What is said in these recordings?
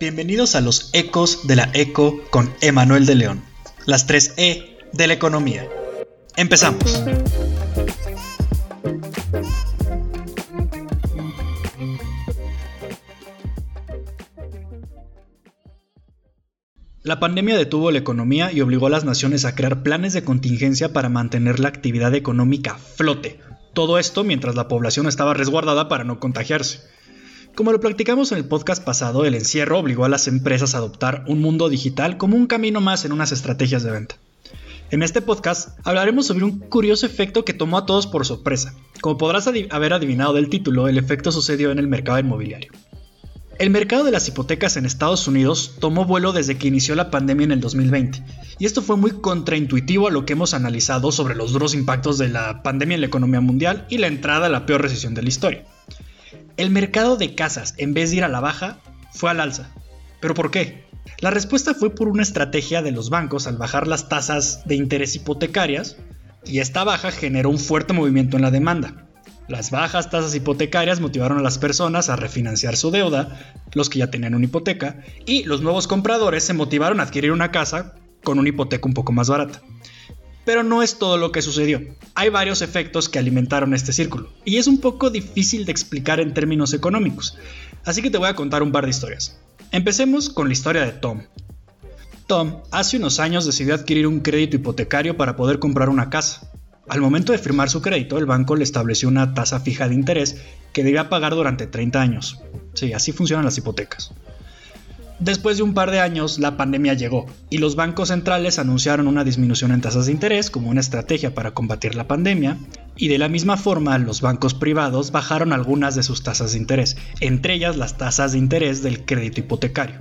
Bienvenidos a los Ecos de la Eco con Emanuel de León, las tres E de la economía. Empezamos. La pandemia detuvo la economía y obligó a las naciones a crear planes de contingencia para mantener la actividad económica a flote. Todo esto mientras la población estaba resguardada para no contagiarse. Como lo practicamos en el podcast pasado, el encierro obligó a las empresas a adoptar un mundo digital como un camino más en unas estrategias de venta. En este podcast hablaremos sobre un curioso efecto que tomó a todos por sorpresa. Como podrás haber adivinado del título, el efecto sucedió en el mercado inmobiliario. El mercado de las hipotecas en Estados Unidos tomó vuelo desde que inició la pandemia en el 2020, y esto fue muy contraintuitivo a lo que hemos analizado sobre los duros impactos de la pandemia en la economía mundial y la entrada a la peor recesión de la historia. El mercado de casas, en vez de ir a la baja, fue al alza. ¿Pero por qué? La respuesta fue por una estrategia de los bancos al bajar las tasas de interés hipotecarias, y esta baja generó un fuerte movimiento en la demanda. Las bajas tasas hipotecarias motivaron a las personas a refinanciar su deuda, los que ya tenían una hipoteca, y los nuevos compradores se motivaron a adquirir una casa con una hipoteca un poco más barata. Pero no es todo lo que sucedió. Hay varios efectos que alimentaron este círculo, y es un poco difícil de explicar en términos económicos, así que te voy a contar un par de historias. Empecemos con la historia de Tom. Tom hace unos años decidió adquirir un crédito hipotecario para poder comprar una casa. Al momento de firmar su crédito, el banco le estableció una tasa fija de interés que debía pagar durante 30 años. Sí, así funcionan las hipotecas. Después de un par de años, la pandemia llegó y los bancos centrales anunciaron una disminución en tasas de interés como una estrategia para combatir la pandemia, y de la misma forma los bancos privados bajaron algunas de sus tasas de interés, entre ellas las tasas de interés del crédito hipotecario.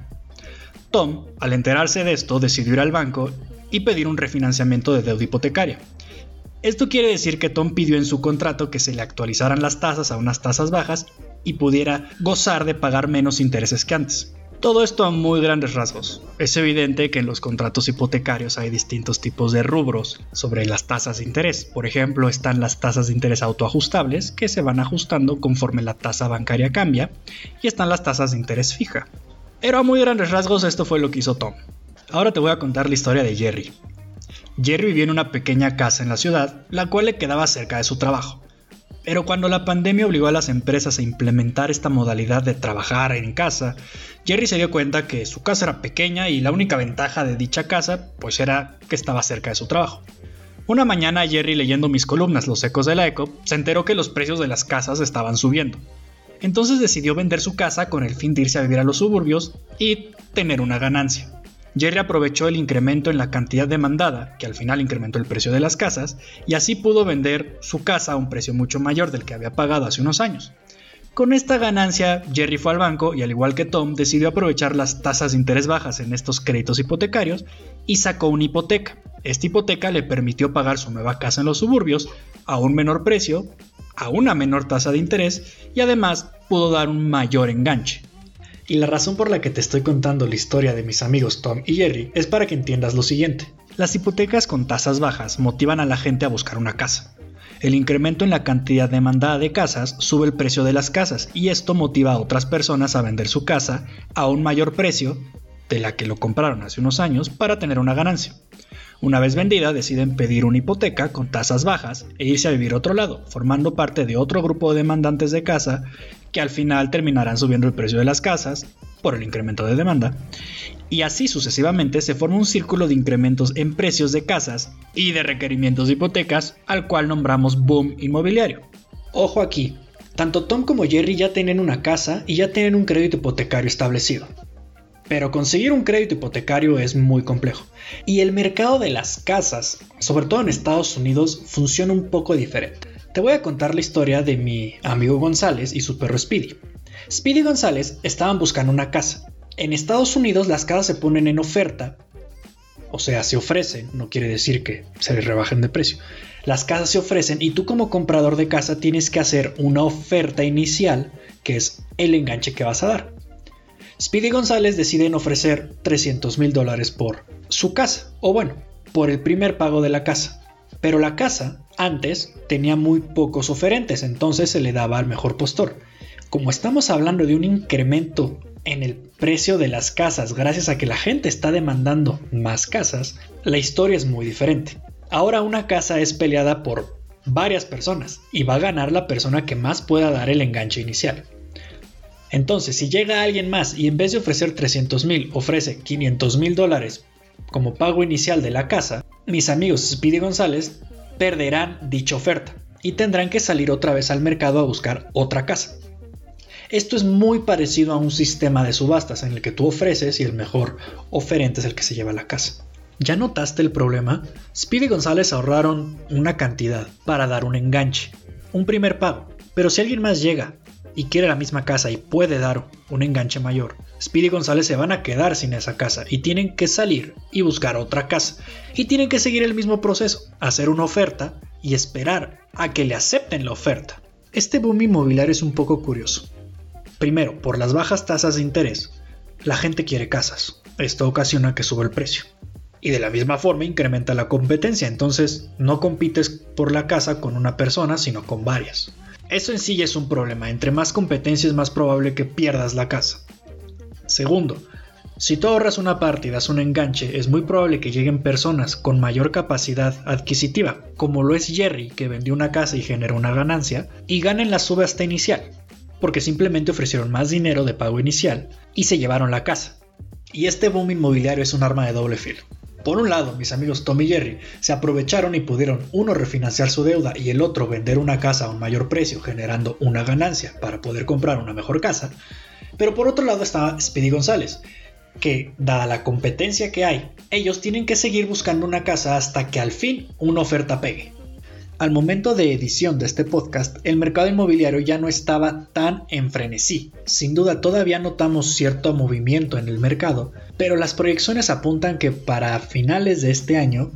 Tom, al enterarse de esto, decidió ir al banco y pedir un refinanciamiento de deuda hipotecaria. Esto quiere decir que Tom pidió en su contrato que se le actualizaran las tasas a unas tasas bajas y pudiera gozar de pagar menos intereses que antes. Todo esto a muy grandes rasgos. Es evidente que en los contratos hipotecarios hay distintos tipos de rubros sobre las tasas de interés. Por ejemplo, están las tasas de interés autoajustables que se van ajustando conforme la tasa bancaria cambia y están las tasas de interés fija. Pero a muy grandes rasgos esto fue lo que hizo Tom. Ahora te voy a contar la historia de Jerry. Jerry vivía en una pequeña casa en la ciudad, la cual le quedaba cerca de su trabajo. Pero cuando la pandemia obligó a las empresas a implementar esta modalidad de trabajar en casa, Jerry se dio cuenta que su casa era pequeña y la única ventaja de dicha casa pues era que estaba cerca de su trabajo. Una mañana Jerry leyendo mis columnas Los ecos de la eco se enteró que los precios de las casas estaban subiendo. Entonces decidió vender su casa con el fin de irse a vivir a los suburbios y tener una ganancia. Jerry aprovechó el incremento en la cantidad demandada, que al final incrementó el precio de las casas, y así pudo vender su casa a un precio mucho mayor del que había pagado hace unos años. Con esta ganancia, Jerry fue al banco y al igual que Tom, decidió aprovechar las tasas de interés bajas en estos créditos hipotecarios y sacó una hipoteca. Esta hipoteca le permitió pagar su nueva casa en los suburbios a un menor precio, a una menor tasa de interés y además pudo dar un mayor enganche. Y la razón por la que te estoy contando la historia de mis amigos Tom y Jerry es para que entiendas lo siguiente. Las hipotecas con tasas bajas motivan a la gente a buscar una casa. El incremento en la cantidad demandada de casas sube el precio de las casas y esto motiva a otras personas a vender su casa a un mayor precio de la que lo compraron hace unos años para tener una ganancia. Una vez vendida, deciden pedir una hipoteca con tasas bajas e irse a vivir a otro lado, formando parte de otro grupo de demandantes de casa que al final terminarán subiendo el precio de las casas por el incremento de demanda. Y así sucesivamente se forma un círculo de incrementos en precios de casas y de requerimientos de hipotecas, al cual nombramos boom inmobiliario. Ojo aquí, tanto Tom como Jerry ya tienen una casa y ya tienen un crédito hipotecario establecido. Pero conseguir un crédito hipotecario es muy complejo. Y el mercado de las casas, sobre todo en Estados Unidos, funciona un poco diferente. Te voy a contar la historia de mi amigo González y su perro Speedy. Speedy y González estaban buscando una casa. En Estados Unidos las casas se ponen en oferta, o sea, se ofrecen, no quiere decir que se rebajen de precio. Las casas se ofrecen y tú como comprador de casa tienes que hacer una oferta inicial, que es el enganche que vas a dar. Speedy González deciden ofrecer 300 mil dólares por su casa, o bueno, por el primer pago de la casa. Pero la casa, antes, tenía muy pocos oferentes, entonces se le daba al mejor postor. Como estamos hablando de un incremento en el precio de las casas gracias a que la gente está demandando más casas, la historia es muy diferente. Ahora una casa es peleada por varias personas y va a ganar la persona que más pueda dar el enganche inicial. Entonces, si llega alguien más y en vez de ofrecer 300 mil ofrece 500 mil dólares como pago inicial de la casa, mis amigos Speedy González perderán dicha oferta y tendrán que salir otra vez al mercado a buscar otra casa. Esto es muy parecido a un sistema de subastas en el que tú ofreces y el mejor oferente es el que se lleva la casa. ¿Ya notaste el problema? Speedy González ahorraron una cantidad para dar un enganche, un primer pago. Pero si alguien más llega y quiere la misma casa y puede dar un enganche mayor, Speedy González se van a quedar sin esa casa y tienen que salir y buscar otra casa. Y tienen que seguir el mismo proceso, hacer una oferta y esperar a que le acepten la oferta. Este boom inmobiliario es un poco curioso. Primero, por las bajas tasas de interés, la gente quiere casas. Esto ocasiona que suba el precio y de la misma forma incrementa la competencia, entonces no compites por la casa con una persona, sino con varias. Eso en sí ya es un problema, entre más competencia es más probable que pierdas la casa. Segundo, si tú ahorras una parte y das un enganche, es muy probable que lleguen personas con mayor capacidad adquisitiva, como lo es Jerry, que vendió una casa y generó una ganancia, y ganen la subasta inicial, porque simplemente ofrecieron más dinero de pago inicial y se llevaron la casa. Y este boom inmobiliario es un arma de doble filo. Por un lado, mis amigos Tom y Jerry se aprovecharon y pudieron uno refinanciar su deuda y el otro vender una casa a un mayor precio generando una ganancia para poder comprar una mejor casa. Pero por otro lado estaba Speedy González, que, dada la competencia que hay, ellos tienen que seguir buscando una casa hasta que al fin una oferta pegue. Al momento de edición de este podcast, el mercado inmobiliario ya no estaba tan en frenesí. Sin duda todavía notamos cierto movimiento en el mercado, pero las proyecciones apuntan que para finales de este año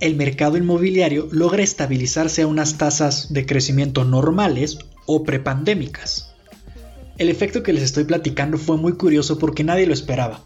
el mercado inmobiliario logra estabilizarse a unas tasas de crecimiento normales o prepandémicas. El efecto que les estoy platicando fue muy curioso porque nadie lo esperaba.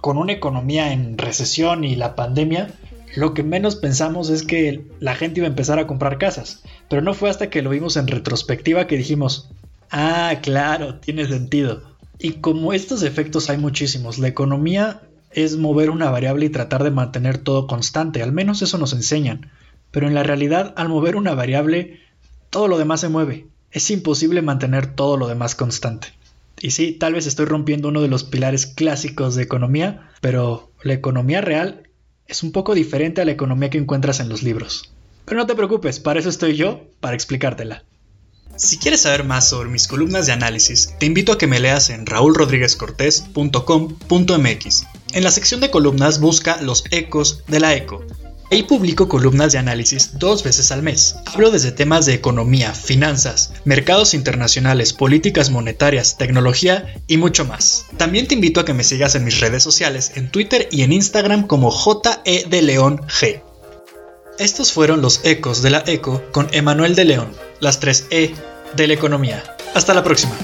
Con una economía en recesión y la pandemia, lo que menos pensamos es que la gente iba a empezar a comprar casas, pero no fue hasta que lo vimos en retrospectiva que dijimos, ah, claro, tiene sentido. Y como estos efectos hay muchísimos, la economía es mover una variable y tratar de mantener todo constante, al menos eso nos enseñan. Pero en la realidad, al mover una variable, todo lo demás se mueve. Es imposible mantener todo lo demás constante. Y sí, tal vez estoy rompiendo uno de los pilares clásicos de economía, pero la economía real es un poco diferente a la economía que encuentras en los libros. Pero no te preocupes, para eso estoy yo, para explicártela. Si quieres saber más sobre mis columnas de análisis, te invito a que me leas en raulrodríguezcortés.com.mx. En la sección de columnas busca los ecos de la eco, Ahí publico columnas de análisis dos veces al mes. Hablo desde temas de economía, finanzas, mercados internacionales, políticas monetarias, tecnología y mucho más. También te invito a que me sigas en mis redes sociales, en Twitter y en Instagram como JE de León G. Estos fueron los ecos de la ECO con Emanuel de León, las tres E de la economía. Hasta la próxima.